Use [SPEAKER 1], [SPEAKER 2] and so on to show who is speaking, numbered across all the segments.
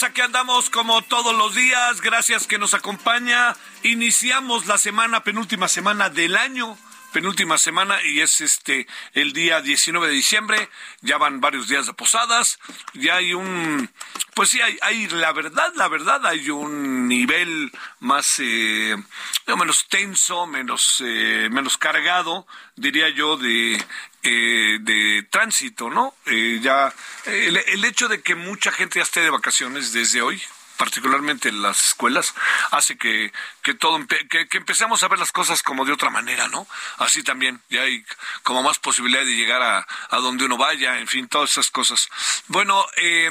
[SPEAKER 1] Aquí andamos como todos los días, gracias que nos acompaña. Iniciamos la semana, penúltima semana del año, penúltima semana y es este el día 19 de diciembre, ya van varios días de posadas, ya hay un, pues sí, hay, hay la verdad, la verdad, hay un nivel más, eh, menos tenso, menos, eh, menos cargado, diría yo, de eh, de tránsito, ¿no? Eh, ya el, el hecho de que mucha gente ya esté de vacaciones desde hoy, particularmente en las escuelas, hace que, que todo que, que empecemos a ver las cosas como de otra manera, ¿no? Así también, ya hay como más posibilidad de llegar a, a donde uno vaya, en fin, todas esas cosas. Bueno, eh,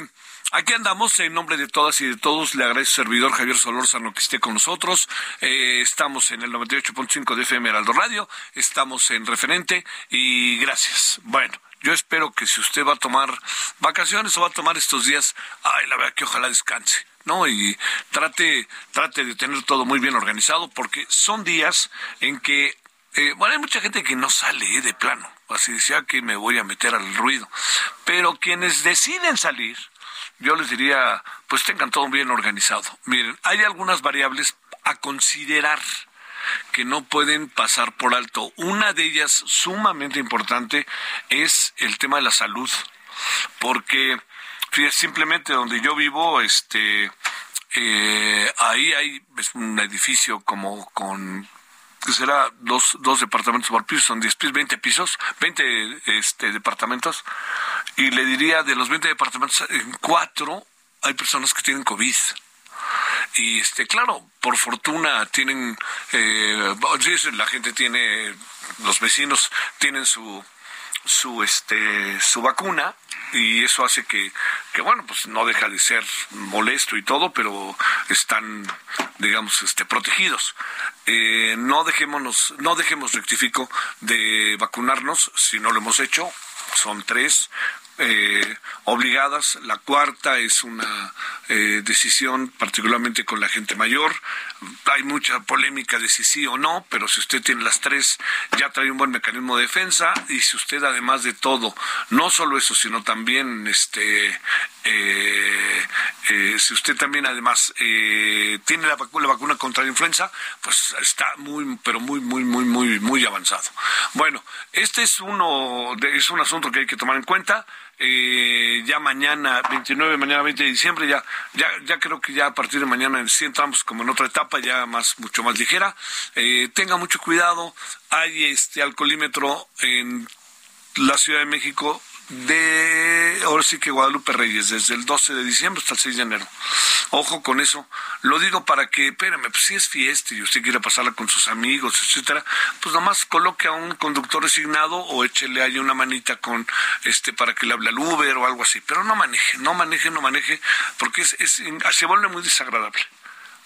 [SPEAKER 1] Aquí andamos en nombre de todas y de todos. Le agradezco servidor Javier Solórzano que esté con nosotros. Eh, estamos en el 98.5 de FM Heraldo Radio. Estamos en referente y gracias. Bueno. Yo espero que si usted va a tomar vacaciones o va a tomar estos días, ay, la verdad que ojalá descanse, ¿no? Y trate, trate de tener todo muy bien organizado, porque son días en que, eh, bueno, hay mucha gente que no sale eh, de plano, así decía que me voy a meter al ruido, pero quienes deciden salir, yo les diría, pues tengan todo bien organizado. Miren, hay algunas variables a considerar que no pueden pasar por alto. Una de ellas sumamente importante es el tema de la salud, porque fíjate, simplemente donde yo vivo, este, eh, ahí hay un edificio como con que será dos, dos departamentos por piso, son 10 pisos, 20 pisos, 20 este, departamentos, y le diría de los 20 departamentos, en cuatro hay personas que tienen COVID. Y este, claro, por fortuna tienen, eh, la gente tiene, los vecinos tienen su, su, este, su vacuna y eso hace que, que, bueno, pues no deja de ser molesto y todo, pero están, digamos, este, protegidos. Eh, no dejémonos, no dejemos, rectifico, de vacunarnos si no lo hemos hecho. Son tres, eh, obligadas. La cuarta es una eh, decisión particularmente con la gente mayor. Hay mucha polémica de si sí o no, pero si usted tiene las tres, ya trae un buen mecanismo de defensa y si usted además de todo, no solo eso, sino también este eh, eh, si usted también además eh, tiene la vacuna, la vacuna contra la influenza, pues está muy, pero muy, muy, muy, muy, muy avanzado. Bueno, este es uno, de, es un asunto que hay que tomar en cuenta. Eh, ya mañana 29, mañana 20 de diciembre, ya, ya, ya creo que ya a partir de mañana sí entramos como en otra etapa, ya más, mucho más ligera. Eh, tenga mucho cuidado, hay este alcoholímetro en la Ciudad de México de ahora sí que Guadalupe Reyes, desde el 12 de diciembre hasta el 6 de enero. Ojo con eso. Lo digo para que, espérame, pues si es fiesta y usted quiere pasarla con sus amigos, etcétera, pues nomás coloque a un conductor resignado o échele ahí una manita con este para que le hable al Uber o algo así. Pero no maneje, no maneje, no maneje, porque es, es se vuelve muy desagradable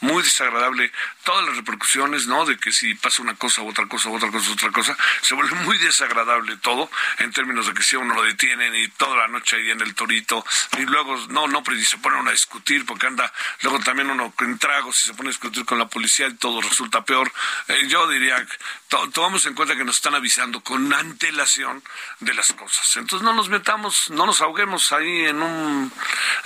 [SPEAKER 1] muy desagradable todas las repercusiones, ¿no? De que si pasa una cosa, otra cosa, otra cosa, otra cosa, se vuelve muy desagradable todo en términos de que si uno lo detienen y toda la noche ahí en el torito y luego no, no, pero se pone uno a discutir porque anda, luego también uno con tragos y se pone a discutir con la policía y todo resulta peor. Eh, yo diría, tomamos en cuenta que nos están avisando con antelación de las cosas. Entonces no nos metamos, no nos ahoguemos ahí en un,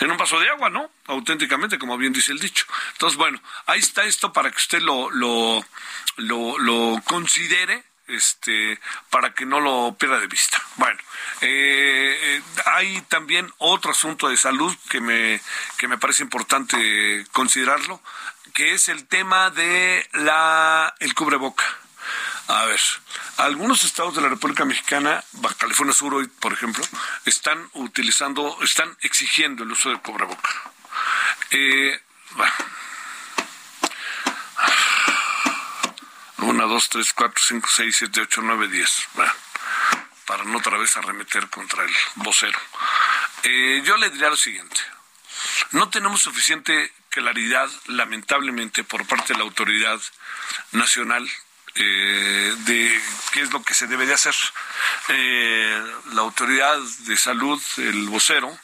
[SPEAKER 1] en un vaso de agua, ¿no? auténticamente, como bien dice el dicho. Entonces, bueno, ahí está esto para que usted lo, lo, considere este, para que no lo pierda de vista. Bueno, eh, hay también otro asunto de salud que me, que me parece importante considerarlo, que es el tema de la, el cubreboca. A ver, algunos estados de la República Mexicana, Baja California Sur hoy, por ejemplo, están utilizando, están exigiendo el uso del cubreboca. Eh, bueno. Una, dos, tres, cuatro, cinco, seis, siete, ocho, nueve, diez. Bueno, para no otra vez arremeter contra el vocero. Eh, yo le diría lo siguiente. No tenemos suficiente claridad, lamentablemente, por parte de la autoridad nacional eh, de qué es lo que se debe de hacer. Eh, la autoridad de salud, el vocero,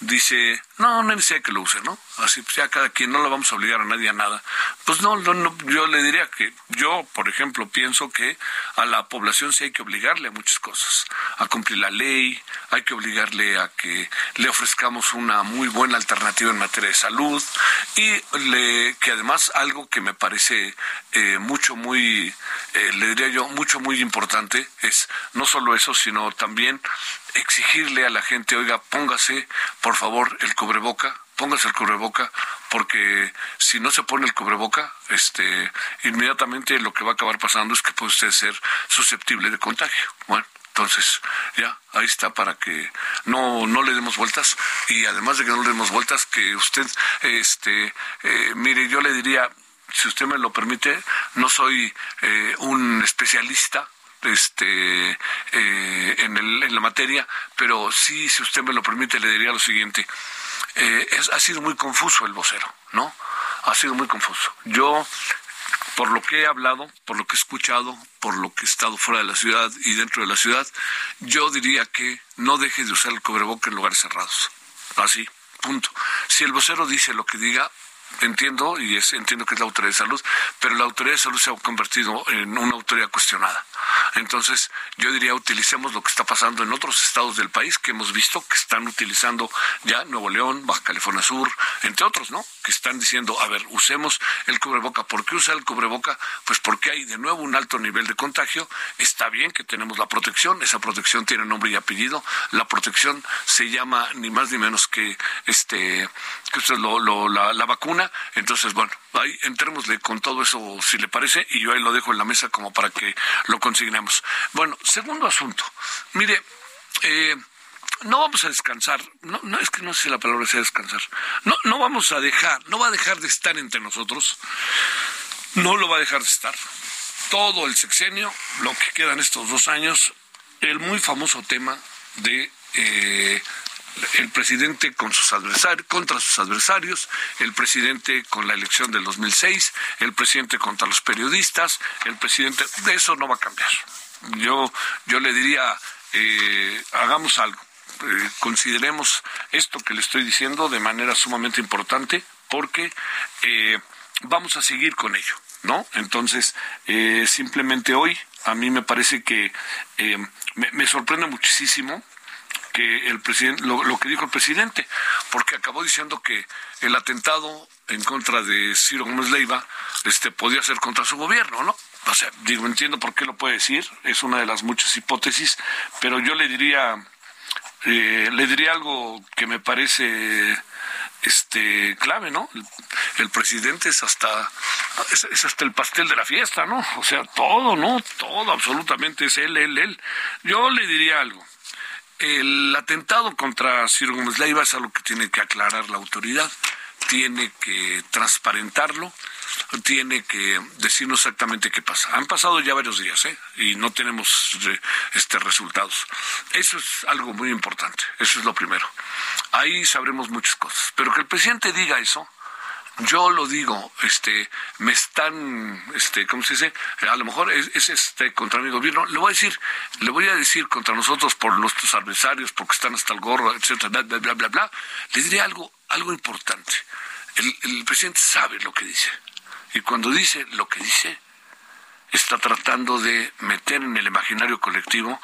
[SPEAKER 1] dice, no, no necesidad que lo use, ¿no? Así, pues ya cada quien, no lo vamos a obligar a nadie a nada. Pues no, no, yo le diría que yo, por ejemplo, pienso que a la población sí hay que obligarle a muchas cosas, a cumplir la ley, hay que obligarle a que le ofrezcamos una muy buena alternativa en materia de salud y le, que además algo que me parece eh, mucho, muy, eh, le diría yo, mucho, muy importante es no solo eso, sino también exigirle a la gente, oiga, póngase, por favor, el cubreboca, póngase el cubreboca, porque si no se pone el cubreboca, este, inmediatamente lo que va a acabar pasando es que puede usted ser susceptible de contagio. Bueno, entonces, ya, ahí está para que no, no le demos vueltas y además de que no le demos vueltas, que usted, este, eh, mire, yo le diría, si usted me lo permite, no soy eh, un especialista este eh, en, el, en la materia, pero sí, si usted me lo permite, le diría lo siguiente. Eh, es, ha sido muy confuso el vocero, ¿no? Ha sido muy confuso. Yo, por lo que he hablado, por lo que he escuchado, por lo que he estado fuera de la ciudad y dentro de la ciudad, yo diría que no deje de usar el cobreboca en lugares cerrados. Así, punto. Si el vocero dice lo que diga, entiendo y es, entiendo que es la autoridad de salud, pero la autoridad de salud se ha convertido en una autoridad cuestionada. Entonces, yo diría, utilicemos lo que está pasando en otros estados del país que hemos visto que están utilizando ya Nuevo León, Baja California Sur, entre otros, ¿no? Que están diciendo, a ver, usemos el cubreboca. ¿Por qué usar el cubreboca? Pues porque hay de nuevo un alto nivel de contagio. Está bien que tenemos la protección, esa protección tiene nombre y apellido. La protección se llama ni más ni menos que este que usted lo, lo la, la vacuna. Entonces, bueno, ahí entrémosle con todo eso, si le parece, y yo ahí lo dejo en la mesa como para que lo consignemos. Bueno, segundo asunto. Mire, eh, no vamos a descansar, no, no es que no sé si la palabra sea descansar, no, no vamos a dejar, no va a dejar de estar entre nosotros, no lo va a dejar de estar. Todo el sexenio, lo que quedan estos dos años, el muy famoso tema de eh, el presidente con sus adversarios, contra sus adversarios, el presidente con la elección del 2006, el presidente contra los periodistas, el presidente, de eso no va a cambiar. Yo, yo le diría, eh, hagamos algo, eh, consideremos esto que le estoy diciendo de manera sumamente importante, porque eh, vamos a seguir con ello, ¿no? Entonces, simplemente hoy a mí me parece que me, me sorprende muchísimo que el presidente, lo, que dijo el presidente, porque acabó diciendo que el atentado en contra de Ciro Gómez Leiva este, podía ser contra su gobierno, ¿no? O sea, digo, entiendo por qué lo puede decir, es una de las muchas hipótesis, pero yo le diría, eh, le diría algo que me parece este clave, ¿no? El, presidente es hasta es, es, hasta el pastel de la fiesta, ¿no? O sea, todo, ¿no? Todo absolutamente es él, él, él. Yo le diría algo el atentado contra Ciro Gómez Leiva es algo que tiene que aclarar la autoridad, tiene que transparentarlo, tiene que decirnos exactamente qué pasa. Han pasado ya varios días, ¿eh? Y no tenemos eh, este resultados. Eso es algo muy importante. Eso es lo primero. Ahí sabremos muchas cosas. Pero que el presidente diga eso, yo lo digo, este, me están, este, ¿cómo se dice? A lo mejor es, este contra mi gobierno. Le voy a decir, le voy a decir contra nosotros por nuestros adversarios, porque están hasta el gorro, etcétera, bla, bla, bla, bla, bla. Le diré algo, algo importante. El, el presidente sabe lo que dice. Y cuando dice lo que dice, está tratando de meter en el imaginario colectivo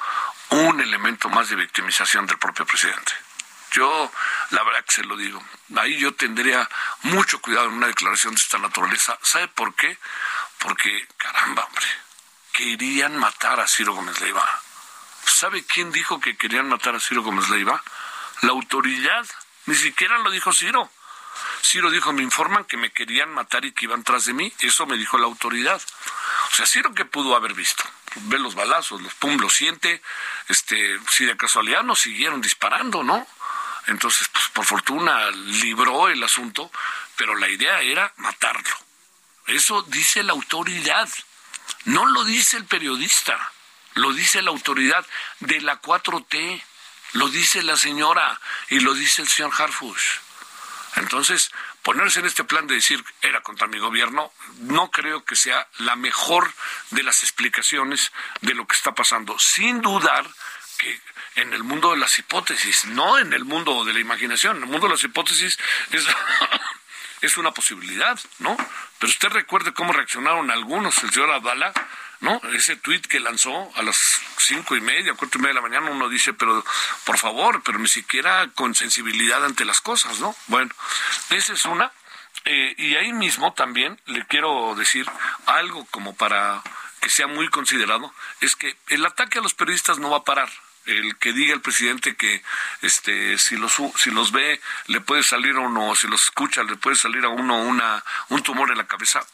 [SPEAKER 1] un elemento más de victimización del propio presidente. Yo, la verdad que se lo digo, ahí yo tendría mucho cuidado en una declaración de esta naturaleza. ¿Sabe por qué? Porque, caramba, hombre, querían matar a Ciro Gómez Leiva. ¿Sabe quién dijo que querían matar a Ciro Gómez Leiva? La autoridad. Ni siquiera lo dijo Ciro. Ciro dijo, me informan que me querían matar y que iban tras de mí. Eso me dijo la autoridad. O sea, Ciro que pudo haber visto. Ve los balazos, los pum, lo siente. Este, si de casualidad no siguieron disparando, ¿no? Entonces, pues, por fortuna libró el asunto, pero la idea era matarlo. Eso dice la autoridad, no lo dice el periodista, lo dice la autoridad de la 4T, lo dice la señora y lo dice el señor Harfush. Entonces, ponerse en este plan de decir era contra mi gobierno, no creo que sea la mejor de las explicaciones de lo que está pasando, sin dudar que en el mundo de las hipótesis, no en el mundo de la imaginación. En el mundo de las hipótesis es, es una posibilidad, ¿no? Pero usted recuerde cómo reaccionaron algunos, el señor Abdala, ¿no? Ese tuit que lanzó a las cinco y media, cuatro y media de la mañana, uno dice, pero por favor, pero ni siquiera con sensibilidad ante las cosas, ¿no? Bueno, esa es una. Eh, y ahí mismo también le quiero decir algo como para que sea muy considerado, es que el ataque a los periodistas no va a parar el que diga el presidente que este si los si los ve le puede salir a uno si los escucha le puede salir a uno una un tumor en la cabeza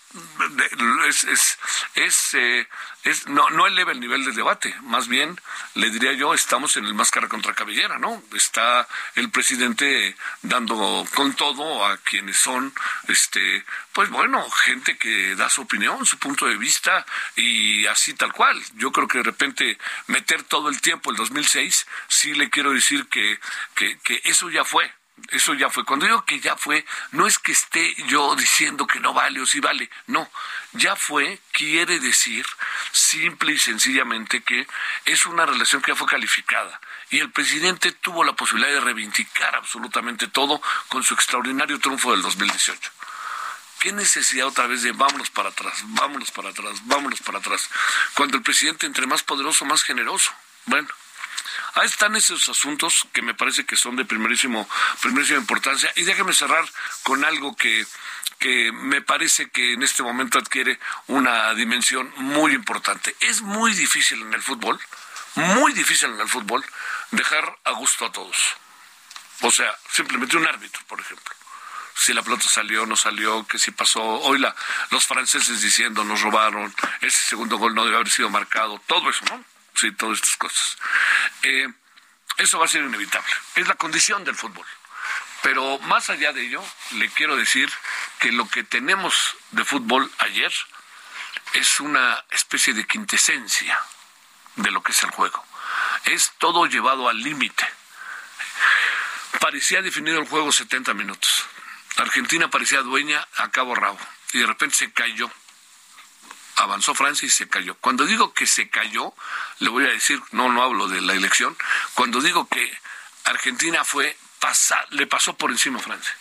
[SPEAKER 1] es es es, eh, es no no eleva el nivel del debate. Más bien le diría yo estamos en el máscara contra cabellera no está el presidente dando con todo a quienes son este pues bueno gente que da su opinión su punto de vista y así tal cual. Yo creo que de repente meter todo el tiempo el 2006 sí le quiero decir que que, que eso ya fue eso ya fue. Cuando digo que ya fue, no es que esté yo diciendo que no vale o sí vale. No, ya fue quiere decir simple y sencillamente que es una relación que ya fue calificada. Y el presidente tuvo la posibilidad de reivindicar absolutamente todo con su extraordinario triunfo del 2018. ¿Qué necesidad otra vez de vámonos para atrás, vámonos para atrás, vámonos para atrás? Cuando el presidente entre más poderoso, más generoso. Bueno, Ahí están esos asuntos que me parece que son de primerísimo, primerísima importancia. Y déjeme cerrar con algo que, que me parece que en este momento adquiere una dimensión muy importante. Es muy difícil en el fútbol, muy difícil en el fútbol, dejar a gusto a todos. O sea, simplemente un árbitro, por ejemplo. Si la pelota salió, no salió, que si pasó. Hoy la, los franceses diciendo nos robaron, ese segundo gol no debe haber sido marcado, todo eso, ¿no? Sí, todas estas cosas. Eh, eso va a ser inevitable. Es la condición del fútbol. Pero más allá de ello, le quiero decir que lo que tenemos de fútbol ayer es una especie de quintesencia de lo que es el juego. Es todo llevado al límite. Parecía definido el juego 70 minutos. Argentina parecía dueña a cabo rabo y de repente se cayó avanzó Francia y se cayó. Cuando digo que se cayó, le voy a decir, no, no hablo de la elección, cuando digo que Argentina fue pasar, le pasó por encima a Francia.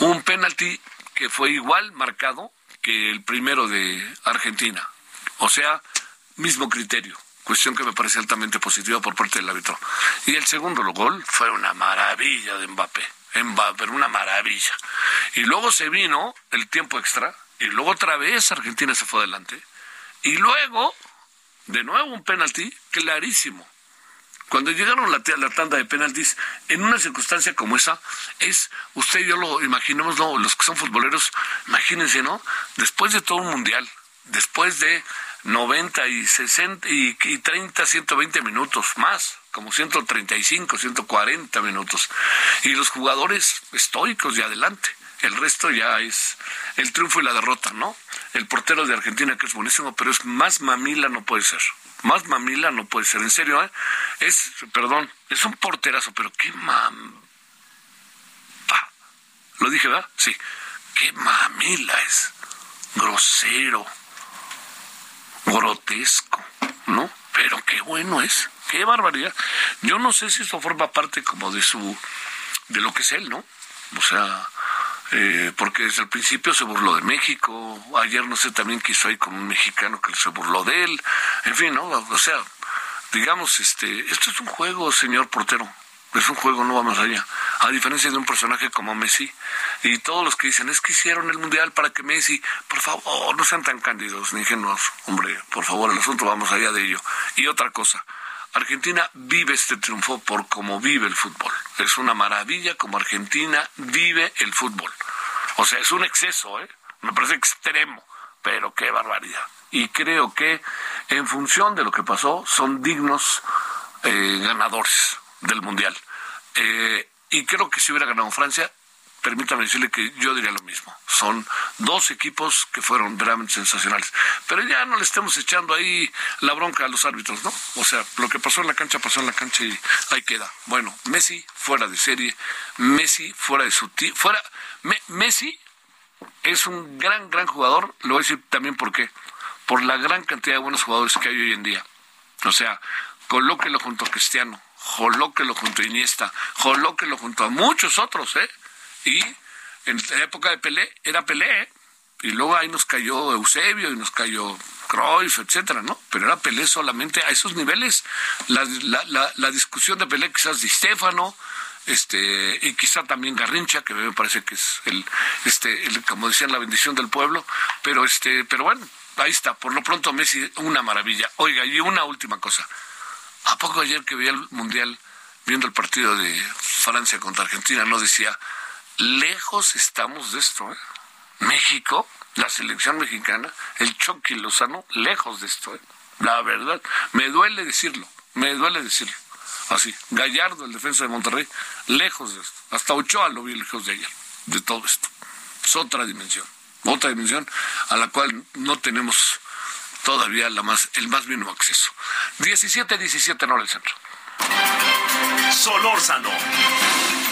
[SPEAKER 1] Un penalti que fue igual marcado que el primero de Argentina. O sea, mismo criterio. Cuestión que me parece altamente positiva por parte del árbitro. Y el segundo gol fue una maravilla de Mbappé. Mbappé, una maravilla. Y luego se vino el tiempo extra y luego otra vez Argentina se fue adelante, y luego, de nuevo un penalti clarísimo. Cuando llegaron la, la tanda de penaltis, en una circunstancia como esa, es, usted y yo lo imaginemos, los que son futboleros, imagínense, ¿no? Después de todo un mundial, después de 90 y 60 y, 30, 120 minutos más, como 135, 140 minutos. Y los jugadores estoicos y adelante. El resto ya es el triunfo y la derrota, ¿no? El portero de Argentina que es buenísimo, pero es más mamila no puede ser. Más mamila no puede ser, en serio, ¿eh? Es, perdón, es un porterazo, pero qué mam... Lo dije, ¿verdad? Sí. Qué mamila es. Grosero grotesco, ¿no? Pero qué bueno es, qué barbaridad. Yo no sé si esto forma parte como de su, de lo que es él, ¿no? O sea, eh, porque desde el principio se burló de México, ayer no sé también que hizo ahí con un mexicano que se burló de él, en fin, ¿no? O sea, digamos, este, esto es un juego, señor portero, es un juego, no vamos allá. A diferencia de un personaje como Messi. Y todos los que dicen, es que hicieron el Mundial para que Messi, por favor, no sean tan cándidos ni ingenuos. Hombre, por favor, el asunto vamos allá de ello. Y otra cosa, Argentina vive este triunfo por cómo vive el fútbol. Es una maravilla como Argentina vive el fútbol. O sea, es un exceso, ¿eh? Me parece extremo, pero qué barbaridad. Y creo que en función de lo que pasó, son dignos eh, ganadores del Mundial. Eh, y creo que si hubiera ganado Francia, permítame decirle que yo diría lo mismo. Son dos equipos que fueron realmente sensacionales. Pero ya no le estemos echando ahí la bronca a los árbitros, ¿no? O sea, lo que pasó en la cancha, pasó en la cancha y ahí queda. Bueno, Messi fuera de serie, Messi fuera de su... Fuera, Messi es un gran, gran jugador. Lo voy a decir también por qué. Por la gran cantidad de buenos jugadores que hay hoy en día. O sea, colóquelo junto a Cristiano, Jolóquelo junto a Iniesta, Jolóquelo junto a muchos otros, ¿eh? Y en la época de Pelé era Pelé. Y luego ahí nos cayó Eusebio y nos cayó Cruyff, etcétera, ¿no? Pero era Pelé solamente a esos niveles. La, la, la, discusión de Pelé quizás de Stefano, este, y quizá también Garrincha, que me parece que es el, este, el, como decían, la bendición del pueblo, pero este, pero bueno, ahí está, por lo pronto Messi, una maravilla. Oiga, y una última cosa. ¿A poco ayer que veía el Mundial, viendo el partido de Francia contra Argentina, no decía, lejos estamos de esto, ¿eh? México, la selección mexicana, el Chucky Lozano, lejos de esto, ¿eh? La verdad, me duele decirlo, me duele decirlo. Así, Gallardo, el defensa de Monterrey, lejos de esto. Hasta Ochoa lo vi lejos de ayer, de todo esto. Es otra dimensión, otra dimensión a la cual no tenemos todavía la más, el más mínimo acceso. 17, 17 en hora del centro.
[SPEAKER 2] Solórzano,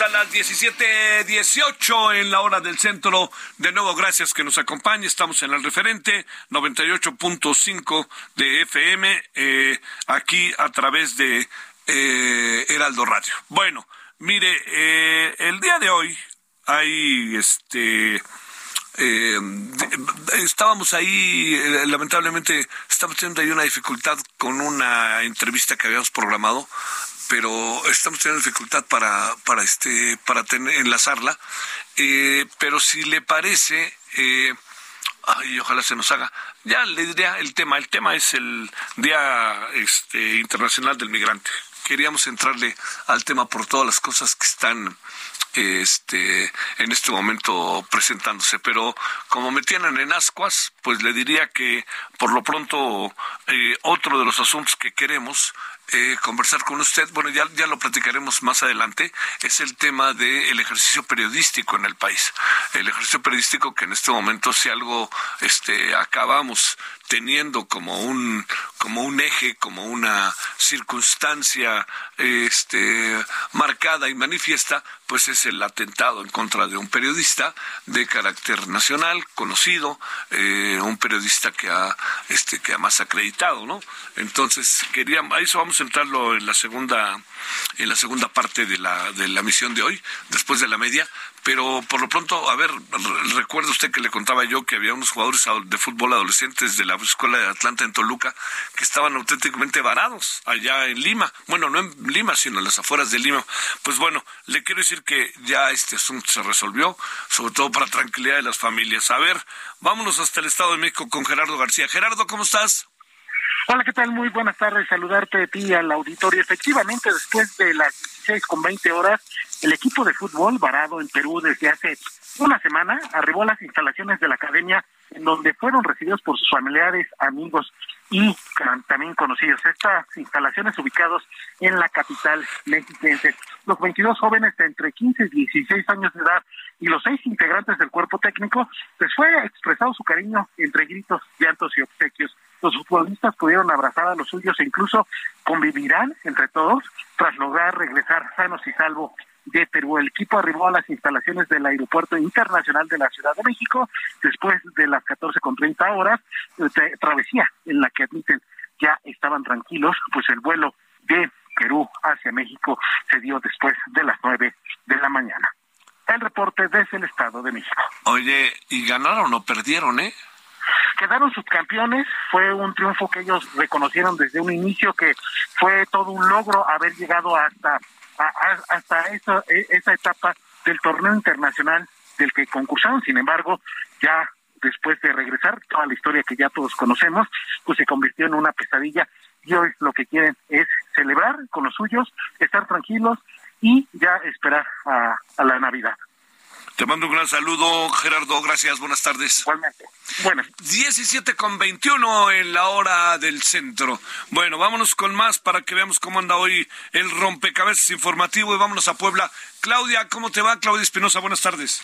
[SPEAKER 1] A las 17:18 en la hora del centro. De nuevo, gracias que nos acompañe. Estamos en el referente 98.5 de FM, eh, aquí a través de eh, Heraldo Radio. Bueno, mire, eh, el día de hoy hay este. estábamos ahí, lamentablemente, estamos teniendo ahí una dificultad con una entrevista que habíamos programado pero estamos teniendo dificultad para, para, este, para tener, enlazarla. Eh, pero si le parece, eh, ay, ojalá se nos haga. Ya le diría el tema. El tema es el Día este, Internacional del Migrante. Queríamos entrarle al tema por todas las cosas que están este, en este momento presentándose. Pero como me tienen en ascuas, pues le diría que por lo pronto eh, otro de los asuntos que queremos eh, conversar con usted, bueno, ya, ya lo platicaremos más adelante, es el tema del ejercicio periodístico en el país. El ejercicio periodístico que en este momento, si algo este, acabamos teniendo como un como un eje, como una circunstancia este, marcada y manifiesta, pues es el atentado en contra de un periodista de carácter nacional, conocido, eh, un periodista que ha este que ha más acreditado, ¿no? Entonces quería, a eso vamos a entrarlo en la segunda en la segunda parte de la de la misión de hoy, después de la media, pero por lo pronto, a ver, recuerda usted que le contaba yo que había unos jugadores de fútbol adolescentes de la escuela de Atlanta en Toluca que estaban auténticamente varados allá en Lima. Bueno, no en Lima, sino en las afueras de Lima. Pues bueno, le quiero decir que ya este asunto se resolvió, sobre todo para tranquilidad de las familias. A ver, vámonos hasta el Estado de México con Gerardo García. Gerardo, ¿cómo estás?
[SPEAKER 3] Hola, ¿qué tal? Muy buenas tardes. Saludarte de ti al auditorio. Efectivamente, después de las 16 con 20 horas, el equipo de fútbol varado en Perú desde hace una semana arribó a las instalaciones de la academia en donde fueron recibidos por sus familiares, amigos y también conocidos. Estas instalaciones ubicados en la capital mexiquense. Los 22 jóvenes de entre 15 y 16 años de edad y los seis integrantes del cuerpo técnico, les fue expresado su cariño entre gritos, llantos y obsequios. Los futbolistas pudieron abrazar a los suyos e incluso convivirán entre todos tras lograr regresar sanos y salvos de Perú. El equipo arribó a las instalaciones del Aeropuerto Internacional de la Ciudad de México después de las 14 con 30 horas de travesía en la que admiten ya estaban tranquilos, pues el vuelo de Perú hacia México se dio después de las 9 de la mañana. El reporte desde el Estado de México.
[SPEAKER 1] Oye, ¿y ganaron o perdieron, eh?
[SPEAKER 3] quedaron subcampeones, fue un triunfo que ellos reconocieron desde un inicio que fue todo un logro haber llegado hasta hasta esa, e, esa etapa del torneo internacional del que concursaron, sin embargo, ya después de regresar, toda la historia que ya todos conocemos, pues se convirtió en una pesadilla y hoy lo que quieren es celebrar con los suyos, estar tranquilos y ya esperar a la Navidad.
[SPEAKER 1] Te mando un gran saludo, Gerardo. Gracias. Buenas tardes.
[SPEAKER 3] Igualmente. Bueno.
[SPEAKER 1] 17 con 21 en la hora del centro. Bueno, vámonos con más para que veamos cómo anda hoy el rompecabezas informativo y vámonos a Puebla. Claudia, ¿cómo te va? Claudia Espinosa, buenas tardes.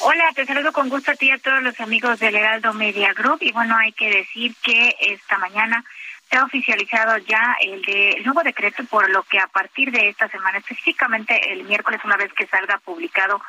[SPEAKER 4] Hola, te saludo con gusto a ti y a todos los amigos del Heraldo Media Group. Y bueno, hay que decir que esta mañana se ha oficializado ya el, de, el nuevo decreto, por lo que a partir de esta semana, específicamente el miércoles, una vez que salga publicado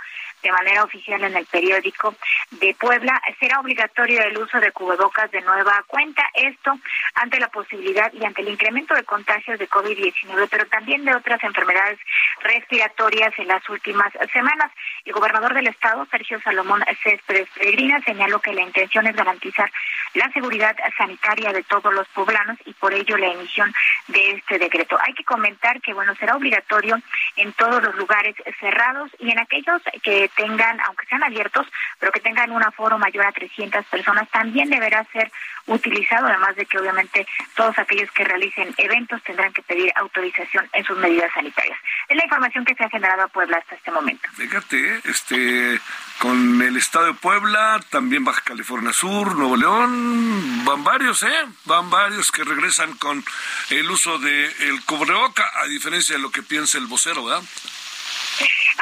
[SPEAKER 4] de manera oficial en el periódico de Puebla, será obligatorio el uso de cubrebocas de nueva cuenta. Esto ante la posibilidad y ante el incremento de contagios de COVID-19, pero también de otras enfermedades respiratorias en las últimas semanas. El gobernador del estado, Sergio Salomón Céspedes Peregrina, señaló que la intención es garantizar la seguridad sanitaria de todos los poblanos y por ello la emisión de este decreto. Hay que comentar que, bueno, será obligatorio en todos los lugares cerrados y en aquellos que tengan, aunque sean abiertos, pero que tengan un aforo mayor a 300 personas, también deberá ser utilizado, además de que obviamente todos aquellos que realicen eventos tendrán que pedir autorización en sus medidas sanitarias. Es la información que se ha generado a Puebla hasta este momento.
[SPEAKER 1] Fíjate, este, con el estado de Puebla, también Baja California Sur, Nuevo León, van varios, ¿eh? Van varios que regresan con el uso del el cubreboca, a diferencia de lo que piensa el vocero, ¿verdad?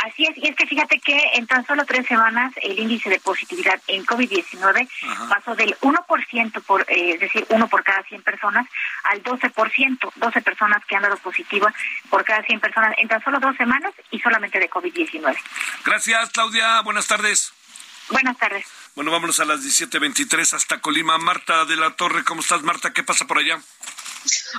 [SPEAKER 4] Así es, y es que fíjate que en tan solo tres semanas el índice de positividad en COVID-19 pasó del 1%, por, eh, es decir, uno por cada 100 personas, al 12%, 12 personas que han dado positiva por cada 100 personas en tan solo dos semanas y solamente de COVID-19.
[SPEAKER 1] Gracias, Claudia. Buenas tardes.
[SPEAKER 4] Buenas tardes.
[SPEAKER 1] Bueno, vámonos a las 17.23 hasta Colima. Marta de la Torre, ¿cómo estás, Marta? ¿Qué pasa por allá?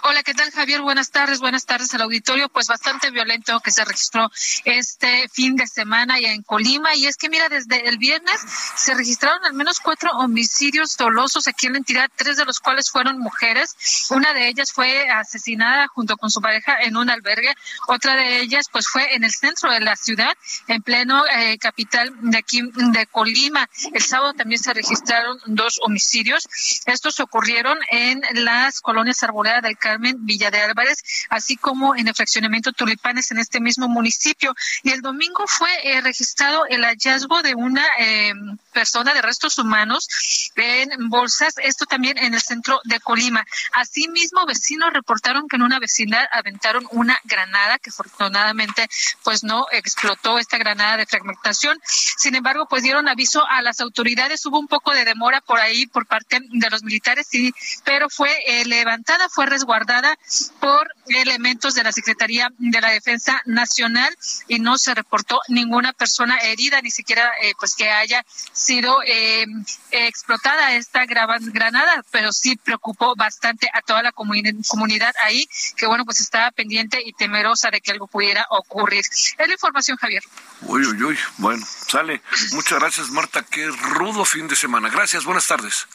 [SPEAKER 5] Hola, ¿qué tal, Javier? Buenas tardes, buenas tardes al auditorio. Pues bastante violento que se registró este fin de semana y en Colima. Y es que, mira, desde el viernes se registraron al menos cuatro homicidios dolosos aquí en la entidad, tres de los cuales fueron mujeres. Una de ellas fue asesinada junto con su pareja en un albergue. Otra de ellas, pues, fue en el centro de la ciudad, en pleno eh, capital de aquí de Colima. El sábado también se registraron dos homicidios. Estos ocurrieron en las colonias del Carmen, Villa de Álvarez, así como en el fraccionamiento Tulipanes en este mismo municipio. Y el domingo fue eh, registrado el hallazgo de una eh, persona de restos humanos en bolsas, esto también en el centro de Colima. Asimismo, vecinos reportaron que en una vecindad aventaron una granada que afortunadamente pues no explotó esta granada de fragmentación. Sin embargo, pues dieron aviso a las autoridades, hubo un poco de demora por ahí por parte de los militares, sí, pero fue eh, levantada, fue resguardada por elementos de la Secretaría de la Defensa Nacional y no se reportó ninguna persona herida, ni siquiera eh, pues que haya sido eh, explotada esta granada, pero sí preocupó bastante a toda la comunidad ahí, que bueno, pues estaba pendiente y temerosa de que algo pudiera ocurrir. Es la información, Javier.
[SPEAKER 1] Uy, uy, uy. Bueno, sale. Muchas gracias, Marta. Qué rudo fin de semana. Gracias, buenas tardes.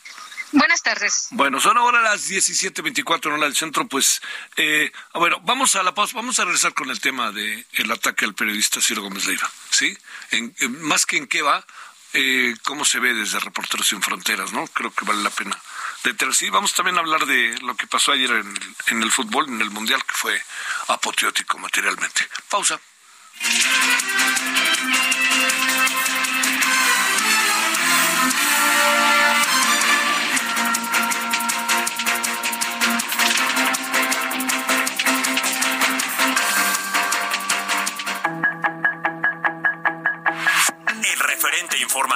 [SPEAKER 5] Buenas tardes.
[SPEAKER 1] Bueno, son ahora las 17.24 hora del centro, pues, eh, bueno, vamos a la pausa, vamos a regresar con el tema del el ataque al periodista Ciro Gómez Leiva, ¿sí? En, más que en qué va, eh, cómo se ve desde Reporteros Sin Fronteras, ¿no? Creo que vale la pena detenerse. Sí, vamos también a hablar de lo que pasó ayer en, en el fútbol, en el Mundial, que fue apoteótico materialmente. Pausa.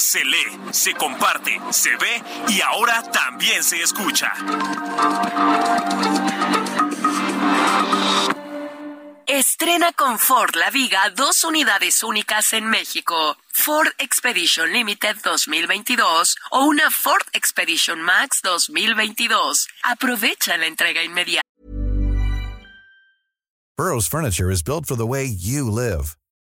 [SPEAKER 2] Se lee, se comparte, se ve y ahora también se escucha.
[SPEAKER 6] Estrena con Ford La Viga dos unidades únicas en México. Ford Expedition Limited 2022 o una Ford Expedition Max 2022. Aprovecha la entrega inmediata.
[SPEAKER 7] Burroughs Furniture is built for the way you live.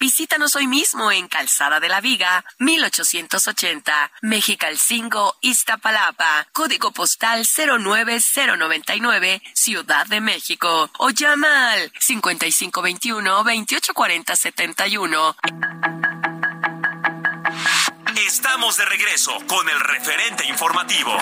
[SPEAKER 6] Visítanos hoy mismo en Calzada de la Viga, 1880, Mexicalcingo, Iztapalapa, código postal 09099, Ciudad de México, o llama al 5521-284071.
[SPEAKER 2] Estamos de regreso con el referente informativo.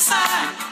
[SPEAKER 1] side.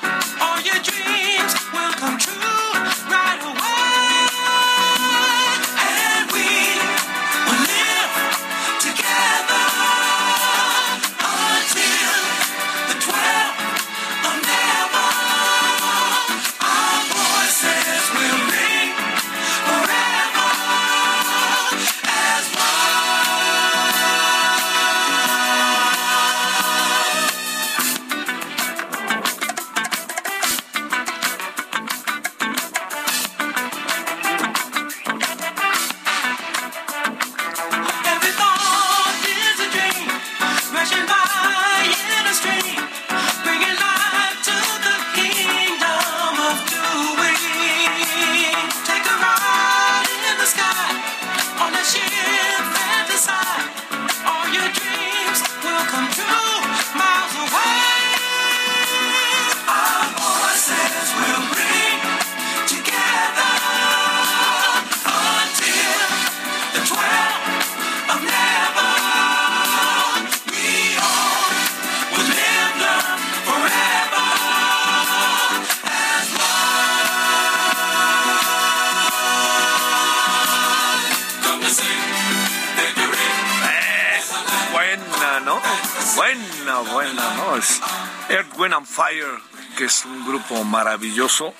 [SPEAKER 1] Fire, que es un grupo maravilloso.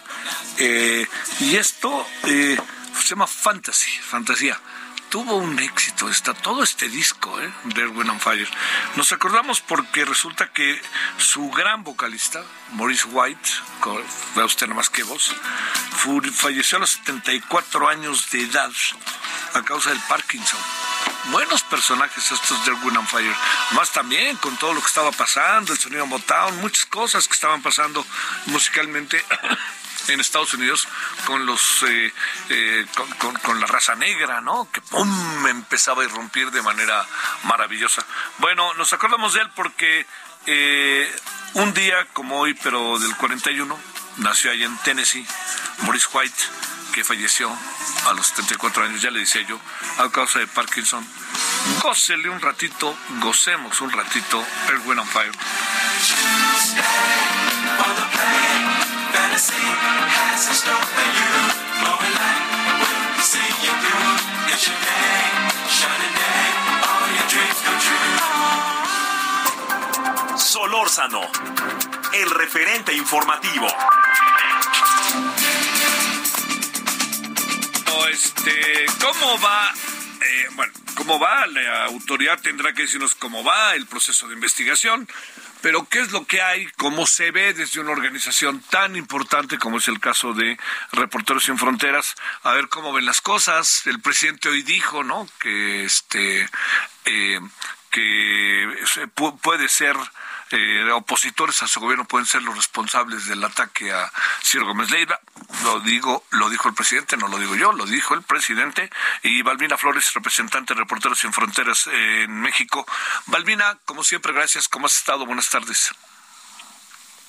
[SPEAKER 1] Eh, y esto eh, se llama Fantasy, fantasía tuvo un éxito, está todo este disco ¿eh? de Fire. Nos acordamos porque resulta que su gran vocalista, Maurice White, ve usted más que vos, falleció a los 74 años de edad a causa del Parkinson. Buenos personajes estos de Erwin and Fire, más también con todo lo que estaba pasando, el sonido Motown, muchas cosas que estaban pasando musicalmente en Estados Unidos con los eh, eh, con, la raza negra, ¿no? Que pum empezaba a irrumpir de manera maravillosa. Bueno, nos acordamos de él porque eh, un día como hoy, pero del 41, nació allá en Tennessee, Maurice White, que falleció a los 74 años, ya le decía yo, a causa de Parkinson. Gócele un ratito, gocemos un ratito, Earth, on Fire.
[SPEAKER 2] Solórzano, el referente informativo.
[SPEAKER 1] Este, ¿cómo va? Eh, bueno, ¿cómo va? La autoridad tendrá que decirnos cómo va el proceso de investigación. Pero ¿qué es lo que hay? ¿Cómo se ve desde una organización tan importante como es el caso de Reporteros Sin Fronteras? A ver cómo ven las cosas. El presidente hoy dijo, ¿no? Que este eh, que puede ser eh, opositores a su gobierno pueden ser los responsables del ataque a Ciro Gómez Leiva. Lo digo, lo dijo el presidente, no lo digo yo, lo dijo el presidente. Y Balbina Flores, representante de Reporteros Sin Fronteras en México. Balbina, como siempre, gracias. ¿Cómo has estado? Buenas tardes.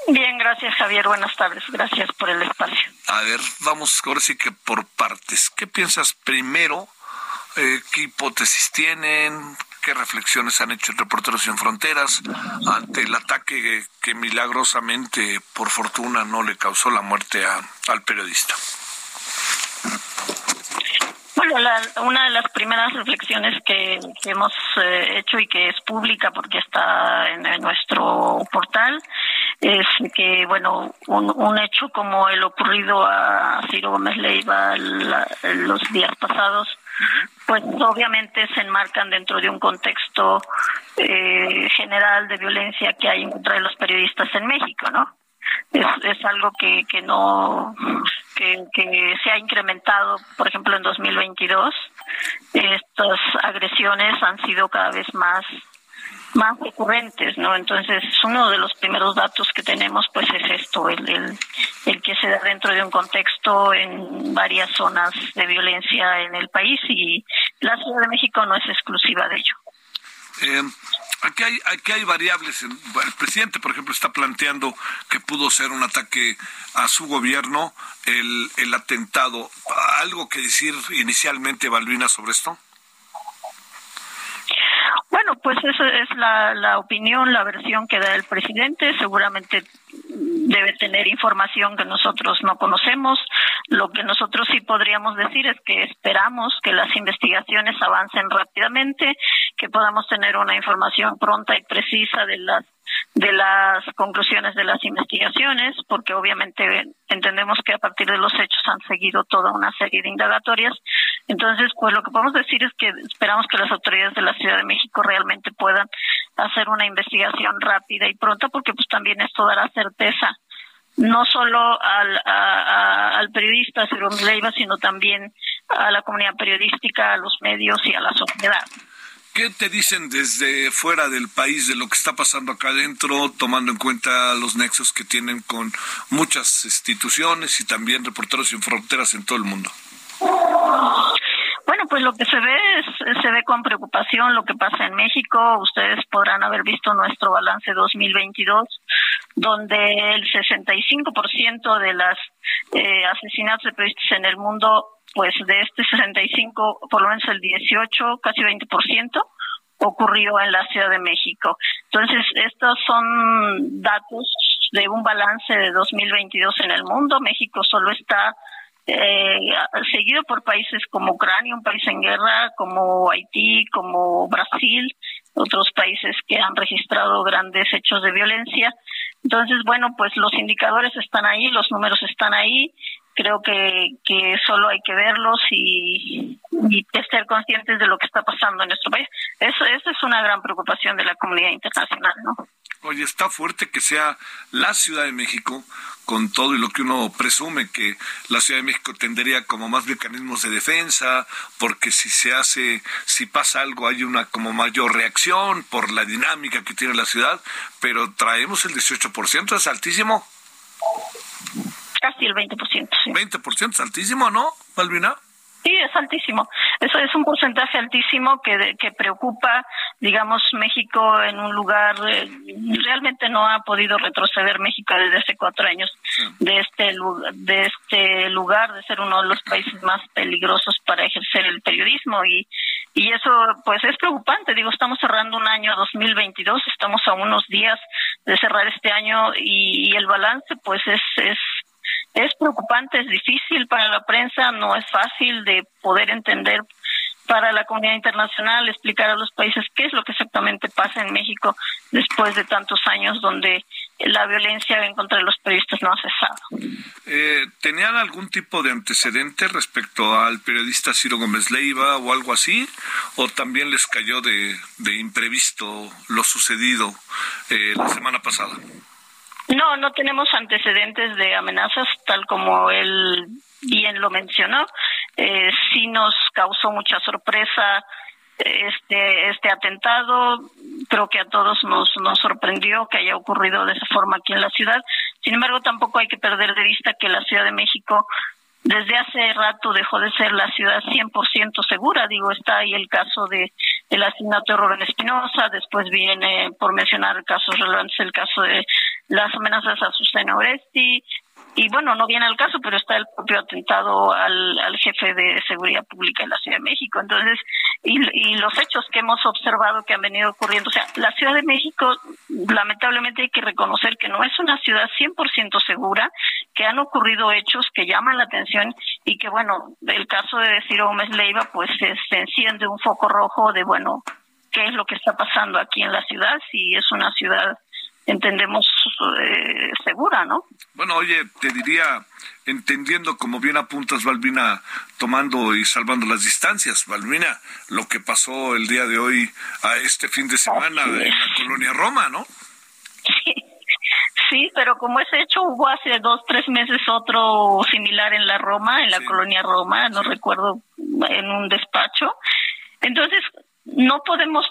[SPEAKER 8] Bien, gracias Javier. Buenas tardes. Gracias por el espacio.
[SPEAKER 1] A ver, vamos ahora sí que por partes. ¿Qué piensas primero? Eh, ¿Qué hipótesis tienen? Qué reflexiones han hecho Reporteros Sin Fronteras ante el ataque que, milagrosamente, por fortuna, no le causó la muerte al periodista.
[SPEAKER 8] Bueno, una de las primeras reflexiones que, hemos eh, hecho y que es pública porque está en, nuestro portal es que, bueno, un, hecho como el ocurrido a Ciro Gómez Leiva los días pasados, pues obviamente se enmarcan dentro de un contexto eh, general de violencia que hay contra los periodistas en México, ¿no? Es, es algo que, que no que se ha incrementado, por ejemplo, en 2022. Estas agresiones han sido cada vez más más recurrentes, ¿no? Entonces, uno de los primeros datos que tenemos, pues, es esto, el, el, que se da dentro de un contexto en varias zonas de violencia en el país y la Ciudad de México no es exclusiva de ello.
[SPEAKER 1] Eh, aquí hay, aquí hay variables. El presidente, por ejemplo, está planteando que pudo ser un ataque a su gobierno, el, el atentado. ¿Algo que decir inicialmente, Balbina, sobre esto?
[SPEAKER 8] Bueno, pues esa es la, opinión, la versión que da el presidente. Seguramente debe tener información que nosotros no conocemos. Lo que nosotros sí podríamos decir es que esperamos que las investigaciones avancen rápidamente, que podamos tener una información pronta y precisa de las de las conclusiones de las investigaciones, porque obviamente entendemos que a partir de los hechos han seguido toda una serie de indagatorias. Entonces, pues lo que podemos decir es que esperamos que las autoridades de la Ciudad de México realmente puedan hacer una investigación rápida y pronta, porque pues también esto dará certeza no solo al, periodista Ciro Leiva, sino también a la comunidad periodística, a los medios y a la sociedad.
[SPEAKER 1] ¿Qué te dicen desde fuera del país de lo que está pasando acá adentro, tomando en cuenta los nexos que tienen con muchas instituciones y también reporteros sin fronteras en todo el mundo?
[SPEAKER 8] Pues lo que se ve es, se ve con preocupación lo que pasa en México. Ustedes podrán haber visto nuestro balance 2022, donde el 65% de las eh, asesinatos de periodistas en el mundo pues de este 65, por lo menos el 18, casi 20%, ocurrió en la Ciudad de México. Entonces, estos son datos de un balance de 2022 en el mundo. México solo está eh, seguido por países como Ucrania, un país en guerra, como Haití, como Brasil, otros países que han registrado grandes hechos de violencia. Entonces, bueno, pues los indicadores están ahí, los números están ahí. Creo que, que solo hay que verlos y, y ser conscientes de lo que está pasando en nuestro país. Eso, eso es una gran preocupación de la comunidad internacional, ¿no?
[SPEAKER 1] Oye, está fuerte que sea la Ciudad de México, con todo y lo que uno presume que la Ciudad de México tendría como más mecanismos de defensa, porque si se hace, si pasa algo hay una como mayor reacción por la dinámica que tiene la ciudad, pero traemos el 18%, es altísimo.
[SPEAKER 8] Casi el 20%, sí.
[SPEAKER 1] 20% es altísimo, ¿no, Malvina?
[SPEAKER 8] Sí, es altísimo. Eso es un porcentaje altísimo que, que preocupa, digamos, México en un lugar, eh, realmente no ha podido retroceder México desde hace cuatro años de este, de este lugar, de ser uno de los países más peligrosos para ejercer el periodismo y, y eso pues es preocupante. Digo, estamos cerrando un año 2022, estamos a unos días de cerrar este año y, y el balance pues es, es es preocupante, es difícil para la prensa, no es fácil de poder entender para la comunidad internacional, explicar a los países qué es lo que exactamente pasa en México después de tantos años donde la violencia en contra de los periodistas no ha cesado.
[SPEAKER 1] Eh, ¿Tenían algún tipo de antecedente respecto al periodista Ciro Gómez Leiva o algo así? ¿O también les cayó de, imprevisto lo sucedido eh, la semana pasada?
[SPEAKER 8] No, no tenemos antecedentes de amenazas, tal como él bien lo mencionó. Eh, sí nos causó mucha sorpresa este este atentado. Creo que a todos nos nos sorprendió que haya ocurrido de esa forma aquí en la ciudad. Sin embargo, tampoco hay que perder de vista que la Ciudad de México desde hace rato dejó de ser la ciudad 100% segura. Digo, está ahí el caso de el asesinato de Rubén Espinosa, después viene, por mencionar casos relevantes, el caso de las amenazas a Susana Oresti, y bueno, no viene al caso, pero está el propio atentado al, al jefe de seguridad pública en la Ciudad de México. Entonces, y, y, los hechos que hemos observado que han venido ocurriendo, o sea, la Ciudad de México, lamentablemente hay que reconocer que no es una ciudad 100% segura, que han ocurrido hechos que llaman la atención y que, bueno, el caso de Ciro Gómez Leiva, pues se enciende un foco rojo de, bueno, qué es lo que está pasando aquí en la ciudad, si es una ciudad entendemos eh, segura, ¿no?
[SPEAKER 1] Bueno, oye, te diría, entendiendo como bien apuntas, Valvina, tomando y salvando las distancias, Valvina, lo que pasó el día de hoy, a este fin de semana en la colonia Roma, ¿no?
[SPEAKER 8] Sí. Sí, pero como ese hecho hubo hace dos, tres meses otro similar en la Roma, en la colonia Roma, no recuerdo, en un despacho. Entonces, no podemos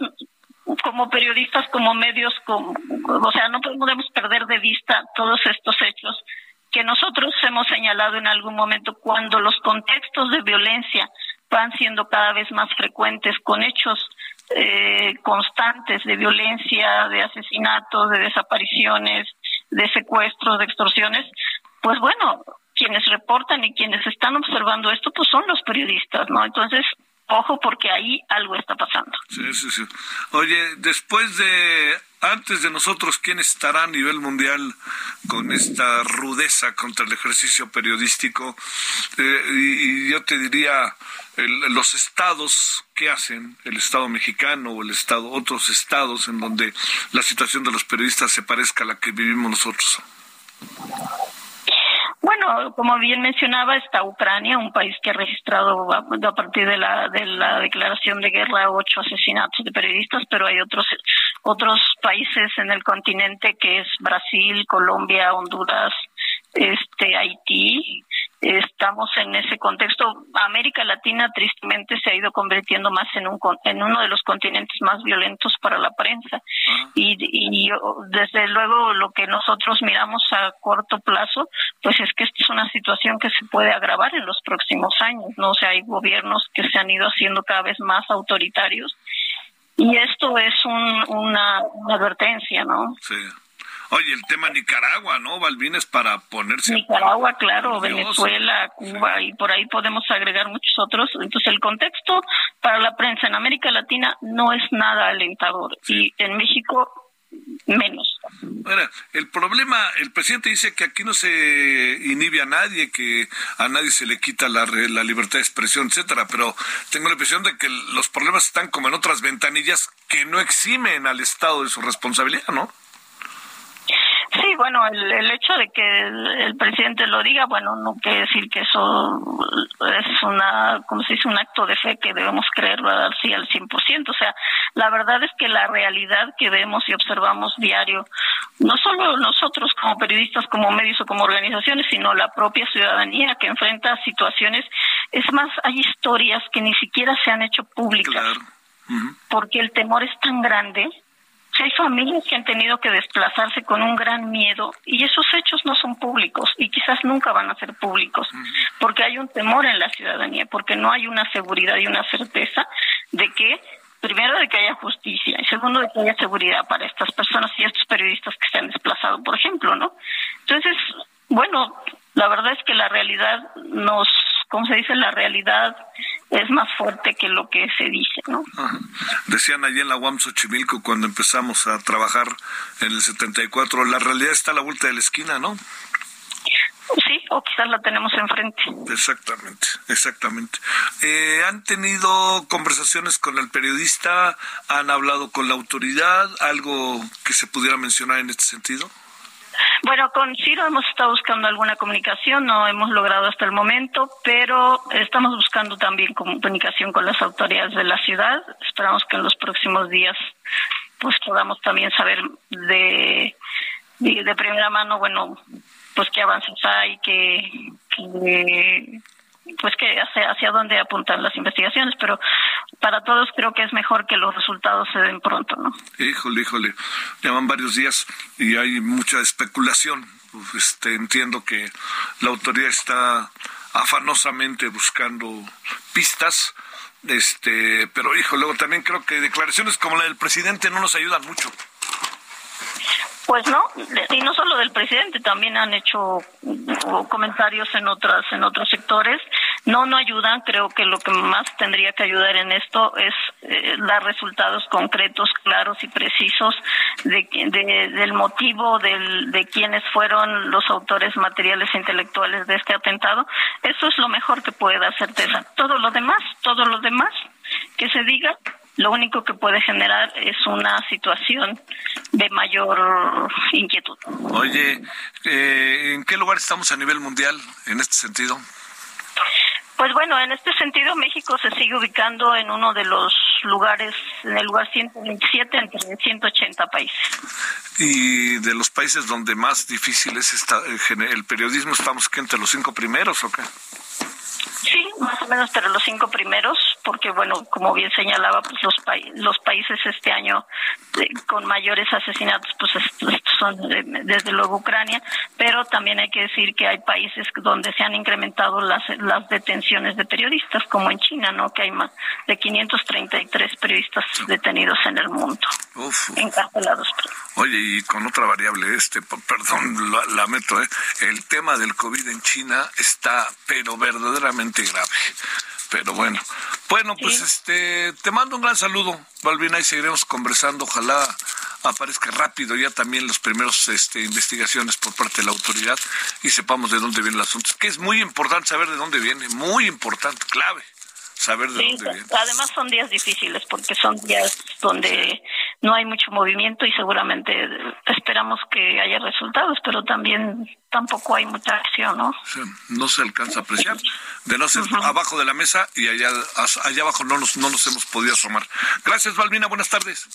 [SPEAKER 8] como periodistas, como medios, como, o sea, no podemos perder de vista todos estos hechos que nosotros hemos señalado en algún momento cuando los contextos de violencia van siendo cada vez más frecuentes con hechos eh, constantes de violencia, de asesinatos, de desapariciones, de secuestros, de extorsiones, pues bueno, quienes reportan y quienes están observando esto, pues son los periodistas, ¿no? Entonces, ojo porque ahí algo está pasando.
[SPEAKER 1] Sí, sí, sí. Oye, después de, antes de nosotros, ¿quién estará a nivel mundial con esta rudeza contra el ejercicio periodístico? Eh, y, yo te diría, los estados, ¿qué hacen? El estado mexicano o el estado, otros estados en donde la situación de los periodistas se parezca a la que vivimos nosotros.
[SPEAKER 8] Como bien mencionaba, está Ucrania, un país que ha registrado a, partir de la, de la declaración de guerra ocho asesinatos de periodistas, pero hay otros otros países en el continente que es Brasil, Colombia, Honduras, este Haití, estamos en ese contexto. América Latina tristemente se ha ido convirtiendo más en un en uno de los continentes más violentos para la prensa y, y desde luego lo que nosotros miramos a corto plazo, pues es que esta es una situación que se puede agravar en los próximos años. No o sea, hay gobiernos que se han ido haciendo cada vez más autoritarios y esto es un, una, una advertencia, ¿no?
[SPEAKER 1] Sí. Oye, el tema Nicaragua, ¿no, Balvines, para ponerse...
[SPEAKER 8] Nicaragua, claro, Venezuela, Cuba, y por ahí podemos agregar muchos otros. Entonces, el contexto para la prensa en América Latina no es nada alentador. Y en México menos.
[SPEAKER 1] El problema, el presidente dice que aquí no se inhibe a nadie, que a nadie se le quita la, la libertad de expresión, etcétera, pero tengo la impresión de que los problemas están como en otras ventanillas que no eximen al Estado de su responsabilidad, ¿no?
[SPEAKER 8] Sí, bueno, el, hecho de que el, presidente lo diga, bueno, no quiere decir que eso es una, como se dice, un acto de fe que debemos creerlo así al 100%. O sea, la verdad es que la realidad que vemos y observamos diario, no solo nosotros como periodistas, como medios o como organizaciones, sino la propia ciudadanía que enfrenta situaciones, es más, hay historias que ni siquiera se han hecho públicas. Porque el temor es tan grande hay familias que han tenido que desplazarse con un gran miedo y esos hechos no son públicos y quizás nunca van a ser públicos porque hay un temor en la ciudadanía, porque no hay una seguridad y una certeza de que primero de que haya justicia y segundo de que haya seguridad para estas personas y estos periodistas que se han desplazado, por ejemplo, ¿no? Entonces, bueno, la verdad es que la realidad nos, ¿cómo se dice? La realidad es más fuerte que lo que se dice, ¿no?
[SPEAKER 1] Decían allí en la UAM Xochimilco cuando empezamos a trabajar en el 74, la realidad está a la vuelta de la esquina, ¿no?
[SPEAKER 8] Sí, o quizás la tenemos enfrente.
[SPEAKER 1] Exactamente, exactamente. Eh, ¿Han tenido conversaciones con el periodista? ¿Han hablado con la autoridad? ¿Algo que se pudiera mencionar en este sentido?
[SPEAKER 8] Bueno, con Ciro hemos estado buscando alguna comunicación, no hemos logrado hasta el momento, pero estamos buscando también comunicación con las autoridades de la ciudad. Esperamos que en los próximos días pues podamos también saber de, de, primera mano, bueno, pues qué avances hay, que, que pues que hacia, hacia dónde apuntan las investigaciones, pero para todos creo que es mejor que los resultados se den pronto, ¿no?
[SPEAKER 1] Híjole, híjole, llevan varios días y hay mucha especulación. Este, entiendo que la autoridad está afanosamente buscando pistas, este, pero hijo, luego también creo que declaraciones como la del presidente no nos ayudan mucho.
[SPEAKER 8] Pues no, y no solo del presidente, también han hecho comentarios en otras en otros sectores. No, no ayudan. Creo que lo que más tendría que ayudar en esto es eh, dar resultados concretos, claros y precisos de, del motivo del, de quiénes fueron los autores materiales e intelectuales de este atentado. Eso es lo mejor que puede dar certeza. Todo lo demás, todo lo demás que se diga lo único que puede generar es una situación de mayor inquietud.
[SPEAKER 1] Oye, eh, ¿en qué lugar estamos a nivel mundial en este sentido?
[SPEAKER 8] Pues bueno, en este sentido México se sigue ubicando en uno de los lugares, en el lugar 127 entre 180 países.
[SPEAKER 1] ¿Y de los países donde más difícil es esta, el periodismo, estamos que entre los cinco primeros o qué?
[SPEAKER 8] Sí, más o menos entre los cinco primeros, porque bueno, como bien señalaba, pues los, los países este año eh, con mayores asesinatos, pues son desde luego Ucrania, pero también hay que decir que hay países donde se han incrementado las, las detenciones de periodistas, como en China, ¿no? Que hay más de 533 periodistas detenidos en el mundo, encarcelados.
[SPEAKER 1] Oye, y con otra variable, este, perdón, la, la meto, ¿eh? el tema del COVID en China está, pero verdaderamente grave. Pero bueno, bueno, pues este, te mando un gran saludo, Balbina, y seguiremos conversando. Ojalá aparezca rápido ya también los primeros este, investigaciones por parte de la autoridad y sepamos de dónde viene el asunto. Que es muy importante saber de dónde viene, muy importante, clave saber de dónde viene.
[SPEAKER 8] Además son días difíciles porque son días donde no hay mucho movimiento y seguramente esperamos que haya resultados, pero también tampoco hay mucha acción, ¿no?
[SPEAKER 1] no se alcanza a apreciar. De no ser abajo de la mesa y allá, allá abajo no nos, no nos hemos podido asomar. Gracias, Valmina. Buenas tardes.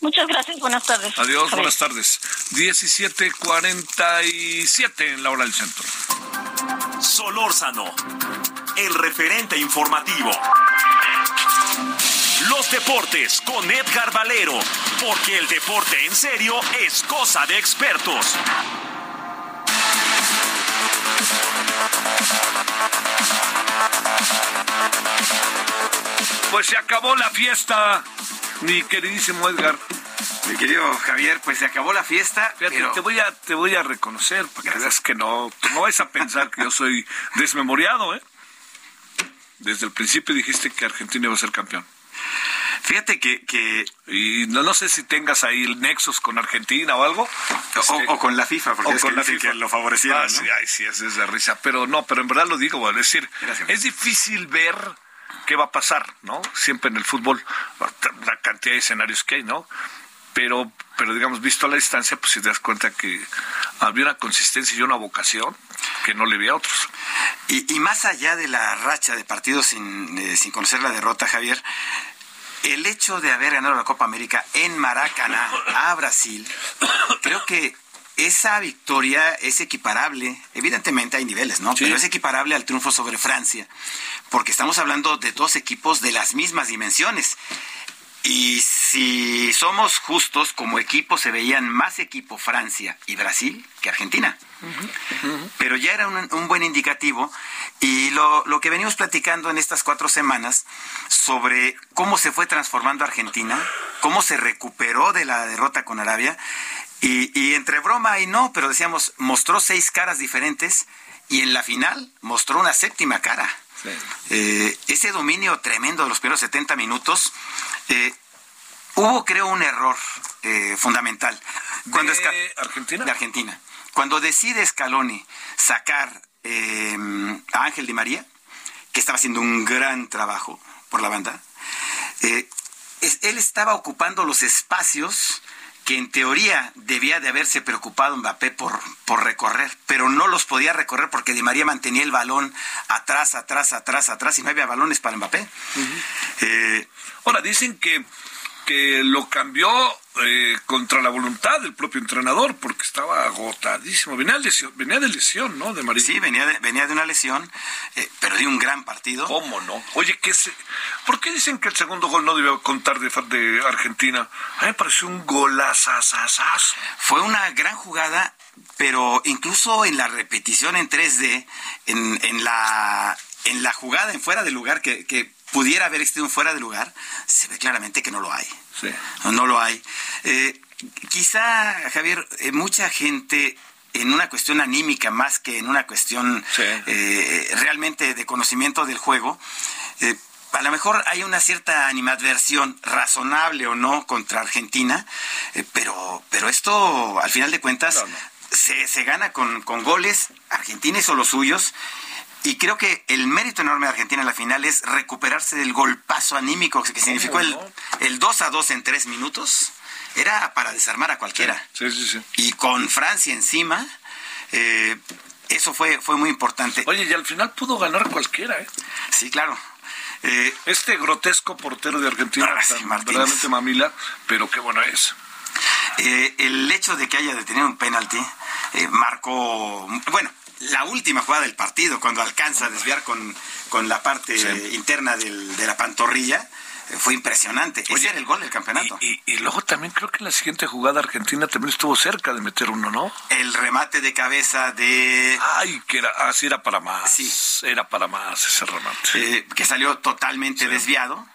[SPEAKER 8] Muchas gracias, buenas tardes.
[SPEAKER 1] Adiós, buenas tardes. 17:47 en la hora del centro.
[SPEAKER 2] Solórzano, el referente informativo. Los deportes con Edgar Valero, porque el deporte en serio es cosa de expertos.
[SPEAKER 1] Pues se acabó la fiesta, mi queridísimo Edgar.
[SPEAKER 9] Mi querido Javier, pues se acabó la fiesta.
[SPEAKER 1] te voy a te voy a reconocer para que veas que no, no vas a pensar que yo soy desmemoriado, ¿eh? Desde el principio dijiste que Argentina iba a ser campeón.
[SPEAKER 9] Fíjate que, que
[SPEAKER 1] y no, no sé si tengas ahí el nexos con Argentina o algo.
[SPEAKER 9] O,
[SPEAKER 1] Este,
[SPEAKER 9] o con la FIFA, porque
[SPEAKER 1] o
[SPEAKER 9] es
[SPEAKER 1] con
[SPEAKER 9] que
[SPEAKER 1] la FIFA.
[SPEAKER 9] que lo favorecieron,
[SPEAKER 1] Ah,
[SPEAKER 9] ¿no?
[SPEAKER 1] sí, ay, sí, es de risa. Pero no, pero en verdad lo digo, es decir,
[SPEAKER 9] Gracias.
[SPEAKER 1] es difícil ver qué va a pasar, ¿no? Siempre en el fútbol, la cantidad de escenarios que hay, ¿no? Pero, pero digamos, visto a la distancia, pues si te das cuenta que había una consistencia y una vocación que no le vi a otros.
[SPEAKER 9] Y, y más allá de la racha de partidos sin, eh, sin conocer la derrota, Javier, el hecho de haber ganado la Copa América en Maracaná a Brasil, creo que esa victoria es equiparable, evidentemente hay niveles, ¿no?
[SPEAKER 1] Sí.
[SPEAKER 9] Pero es equiparable al triunfo sobre Francia, porque estamos hablando de dos equipos de las mismas dimensiones. Y si somos justos, como equipo se veían más equipo Francia y Brasil que Argentina. Pero ya era un, un buen indicativo y lo, lo que venimos platicando en estas cuatro semanas sobre cómo se fue transformando Argentina, cómo se recuperó de la derrota con Arabia y, y entre broma y no, pero decíamos, mostró seis caras diferentes y en la final mostró una séptima cara. Eh, ese dominio tremendo de los primeros 70 minutos, eh, hubo creo un error eh, fundamental. Cuando
[SPEAKER 1] ¿De Argentina?
[SPEAKER 9] De Argentina. Cuando decide Scaloni sacar eh, a Ángel Di María, que estaba haciendo un gran trabajo por la banda, es- él estaba ocupando los espacios que en teoría debía de haberse preocupado Mbappé por, por recorrer, pero no los podía recorrer porque Di María mantenía el balón atrás, atrás, atrás, atrás y no había balones para Mbappé. Eh,
[SPEAKER 1] Ahora, dicen que, que lo cambió eh, contra la voluntad del propio entrenador porque estaba agotadísimo. Venía, de lesión, venía de lesión, ¿no? De
[SPEAKER 9] sí, venía de, venía de una lesión, eh, pero de un gran partido.
[SPEAKER 1] ¿Cómo no? Oye, ¿qué se... ¿por qué dicen que el segundo gol no debió contar de, de Argentina? A mí me pareció un golazazazazo.
[SPEAKER 9] Fue una gran jugada, pero incluso en la repetición en 3D, en, en la, en la jugada en fuera de lugar, que, que pudiera haber existido fuera de lugar, se ve claramente que no lo hay.
[SPEAKER 1] Sí.
[SPEAKER 9] No, no lo hay. Eh, quizá, Javier, eh, mucha gente en una cuestión anímica más que en una cuestión
[SPEAKER 1] Sí.
[SPEAKER 9] eh, realmente de conocimiento del juego, eh, a lo mejor hay una cierta animadversión, razonable o no, contra Argentina, eh, pero, pero esto, al final de cuentas,
[SPEAKER 1] No, no.
[SPEAKER 9] Se, se gana con, con goles. Argentina hizo los suyos. Y creo que el mérito enorme de Argentina en la final es recuperarse del golpazo anímico que significó el, el 2 a 2 en 3 minutos. Era para desarmar a cualquiera.
[SPEAKER 1] Sí, sí, sí.
[SPEAKER 9] Y con Francia encima, eh, eso fue, fue muy importante.
[SPEAKER 1] Oye, y al final pudo ganar cualquiera, ¿eh?
[SPEAKER 9] Sí, claro. Eh,
[SPEAKER 1] Este grotesco portero de Argentina,
[SPEAKER 9] Ah,
[SPEAKER 1] tan verdaderamente mamila, pero qué bueno es.
[SPEAKER 9] Eh, el hecho de que haya detenido un penalti eh, marcó, bueno, la última jugada del partido, cuando alcanza a desviar con, con la parte
[SPEAKER 1] Sí.
[SPEAKER 9] interna del- de la pantorrilla, eh, fue impresionante. Ese
[SPEAKER 1] Oye,
[SPEAKER 9] era el gol del campeonato.
[SPEAKER 1] Y, y- y luego también creo que en la siguiente jugada Argentina también estuvo cerca de meter uno, ¿no?
[SPEAKER 9] el remate de cabeza de...
[SPEAKER 1] Ay, que era, así era para más.
[SPEAKER 9] Sí.
[SPEAKER 1] Era para más ese remate.
[SPEAKER 9] eh, que salió totalmente desviado.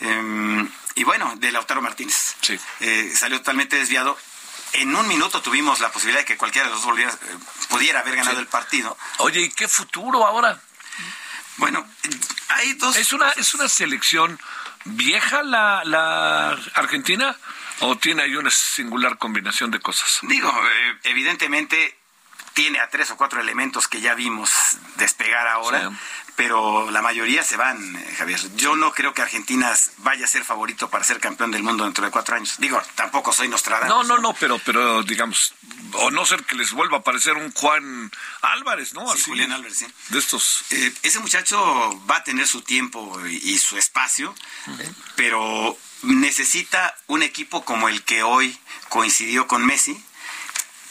[SPEAKER 9] Eh, y bueno, de Lautaro Martínez.
[SPEAKER 1] Sí.
[SPEAKER 9] Eh, salió totalmente desviado. En un minuto tuvimos la posibilidad de que cualquiera de los dos eh, pudiera haber ganado
[SPEAKER 1] Sí.
[SPEAKER 9] el partido.
[SPEAKER 1] Oye, ¿y qué futuro ahora?
[SPEAKER 9] Bueno, hay dos...
[SPEAKER 1] ¿Es una, es una selección vieja la, la Argentina o tiene ahí una singular combinación de cosas?
[SPEAKER 9] Digo, eh, evidentemente tiene a tres o cuatro elementos que ya vimos despegar ahora,
[SPEAKER 1] Sí.
[SPEAKER 9] Pero la mayoría se van, eh, Javier. Yo no creo que Argentina vaya a ser favorito para ser campeón del mundo dentro de cuatro años. Digo, tampoco soy Nostradamus.
[SPEAKER 1] No, no, no, pero, pero digamos, o no ser que les vuelva a aparecer un Juan Álvarez, ¿no?
[SPEAKER 9] Sí, Julián Álvarez, sí.
[SPEAKER 1] De estos.
[SPEAKER 9] Eh, ese muchacho va a tener su tiempo y, y su espacio, pero necesita un equipo como el que hoy coincidió con Messi,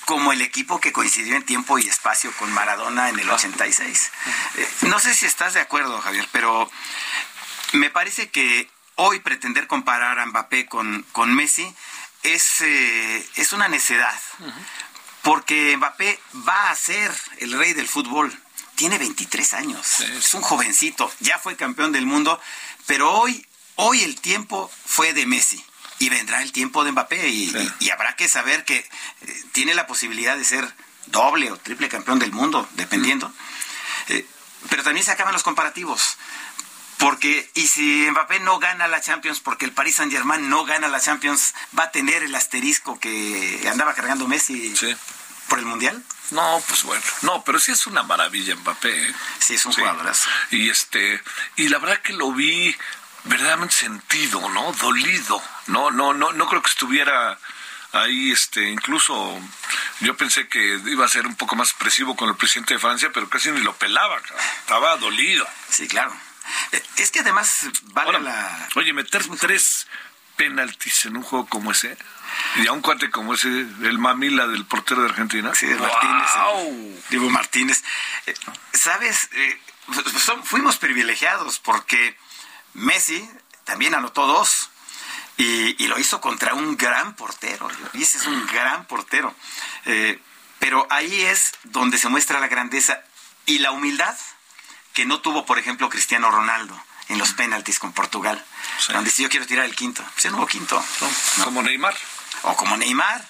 [SPEAKER 9] como el equipo que coincidió en tiempo y espacio con Maradona en el 86. Eh, no sé si estás de acuerdo, Javier, pero me parece que hoy pretender comparar a Mbappé con, con Messi es, eh, es una necedad, porque Mbappé va a ser el rey del fútbol. Tiene 23 años,
[SPEAKER 1] Sí.
[SPEAKER 9] es un jovencito, ya fue campeón del mundo, pero hoy, hoy el tiempo fue de Messi. Y vendrá el tiempo de Mbappé y,
[SPEAKER 1] Sí.
[SPEAKER 9] y- y habrá que saber que eh, tiene la posibilidad de ser doble o triple campeón del mundo, dependiendo. Eh, pero también se acaban los comparativos Porque, y si Mbappé no gana la Champions, porque el Paris Saint Germain no gana la Champions, va a tener el asterisco que andaba cargando Messi por el Mundial.
[SPEAKER 1] No, pues bueno, no, pero sí es una maravilla Mbappé. ¿eh?
[SPEAKER 9] Sí, es un jugadorazo.
[SPEAKER 1] Y este, y la verdad que lo vi verdaderamente sentido, ¿no? Dolido. No, no, no, no creo que estuviera ahí, este, incluso yo pensé que iba a ser un poco más expresivo con el presidente de Francia, pero casi ni lo pelaba, estaba dolido.
[SPEAKER 9] Sí, claro. Eh, es que además vale la...
[SPEAKER 1] Oye, meter tres penaltis en un juego como ese, y a un cuate como ese, el mamila del portero de Argentina.
[SPEAKER 9] Sí, Martínez. Diego Martínez. Eh, ¿Sabes? Eh, fuimos privilegiados porque Messi también anotó dos. Y, lo hizo contra un gran portero. Ese es un gran portero. Eh, pero ahí es donde se muestra la grandeza y la humildad que no tuvo, por ejemplo, Cristiano Ronaldo en los penaltis con Portugal. Donde dice, yo quiero tirar el quinto. Pues no hubo quinto.
[SPEAKER 1] Como Neymar.
[SPEAKER 9] O como Neymar.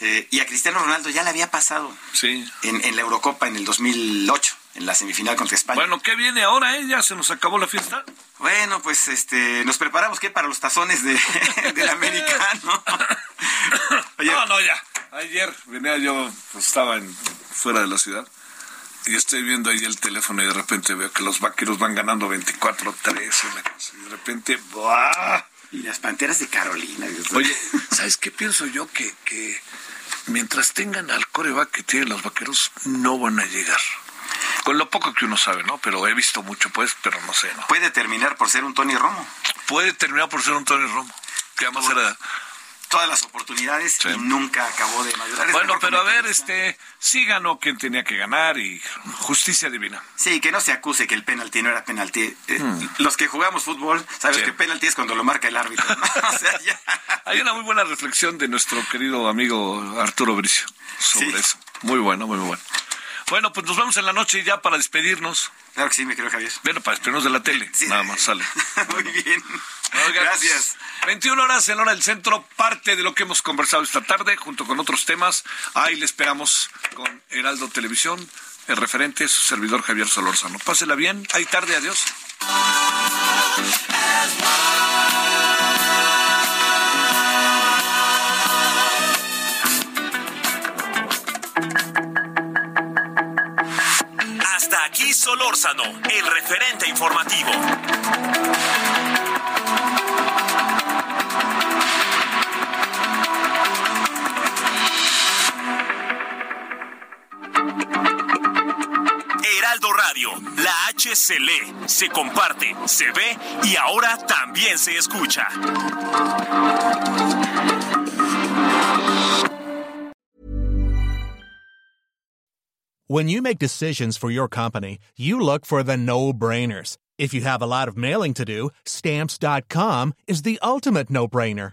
[SPEAKER 9] Eh, y a Cristiano Ronaldo ya le había pasado
[SPEAKER 1] sí.
[SPEAKER 9] en, en la Eurocopa en el 2008 en la semifinal contra España.
[SPEAKER 1] Bueno, ¿qué viene ahora? Eh? ¿Ya se nos acabó la fiesta?
[SPEAKER 9] Bueno, pues este, nos preparamos ¿qué? para los tazones de, del americano.
[SPEAKER 1] No, no, ya. Ayer venía yo, pues, estaba en, fuera de la ciudad y estoy viendo ahí el teléfono y de repente veo que los vaqueros van ganando 24-3 y de repente ¡buah!
[SPEAKER 9] Y las panteras de Carolina.
[SPEAKER 1] Oye, ¿sabes qué pienso yo? Que, que mientras tengan al coreback que tienen los vaqueros, no van a llegar. Con lo poco que uno sabe, ¿no? Pero he visto mucho, pues, pero no sé, ¿no?
[SPEAKER 9] Puede terminar por ser un Tony Romo.
[SPEAKER 1] Puede terminar por ser un Tony Romo. Que además era
[SPEAKER 9] todas las oportunidades y nunca acabó de madurar.
[SPEAKER 1] Bueno, pero a ver, este, sí ganó quien tenía que ganar y justicia divina.
[SPEAKER 9] Sí, que no se acuse que el penalti no era penalti. Eh, hmm. Los que jugamos fútbol, sabes que penalti es cuando lo marca el árbitro.
[SPEAKER 1] Hay una muy buena reflexión de nuestro querido amigo Arturo Bricio sobre eso. Muy bueno, muy bueno. Bueno, pues nos vemos en la noche ya para despedirnos.
[SPEAKER 9] Claro que sí, me creo, Javier.
[SPEAKER 1] Bueno, para despedirnos de la tele. Nada más sale.
[SPEAKER 9] Muy bien. Gracias.
[SPEAKER 1] 21 horas en hora del centro, parte de lo que hemos conversado esta tarde, junto con otros temas. Ahí le esperamos con Heraldo Televisión, el referente, su servidor Javier Solórzano. Pásela bien, ahí tarde, adiós.
[SPEAKER 2] aquí Solórzano, el referente informativo. Radio, la H se lee, se comparte, se ve y ahora también se escucha.
[SPEAKER 10] When you make decisions for your company, you look for the no-brainers. If you have a lot of mailing to do, stamps.com is the ultimate no-brainer.